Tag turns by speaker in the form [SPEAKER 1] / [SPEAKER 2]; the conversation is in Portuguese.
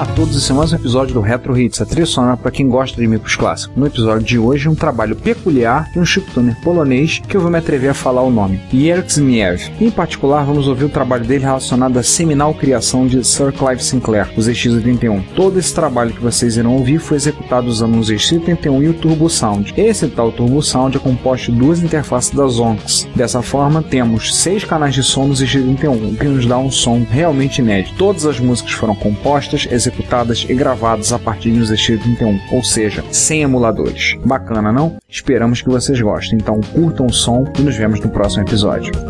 [SPEAKER 1] Olá a todos, esse é mais um episódio do Retro Hits, a trilha sonora para quem gosta de micros clássicos. No episódio de hoje, um trabalho peculiar de um chiptuner polonês que eu vou me atrever a falar o nome, Jerzy Em particular, vamos ouvir o trabalho dele relacionado à seminal criação de Sir Clive Sinclair, os ZX81. Todo esse trabalho que vocês irão ouvir foi executado usando o ZX81 e o Turbo Sound. Esse tal Turbo Sound é composto de duas interfaces da Zonx. Dessa forma, temos seis canais de som no ZX81, o que nos dá um som realmente inédito. Todas as músicas foram compostas, executadas e gravadas a partir do ZX31, ou seja, sem emuladores. Bacana, não? Esperamos que vocês gostem. Então curtam o som e nos vemos no próximo episódio.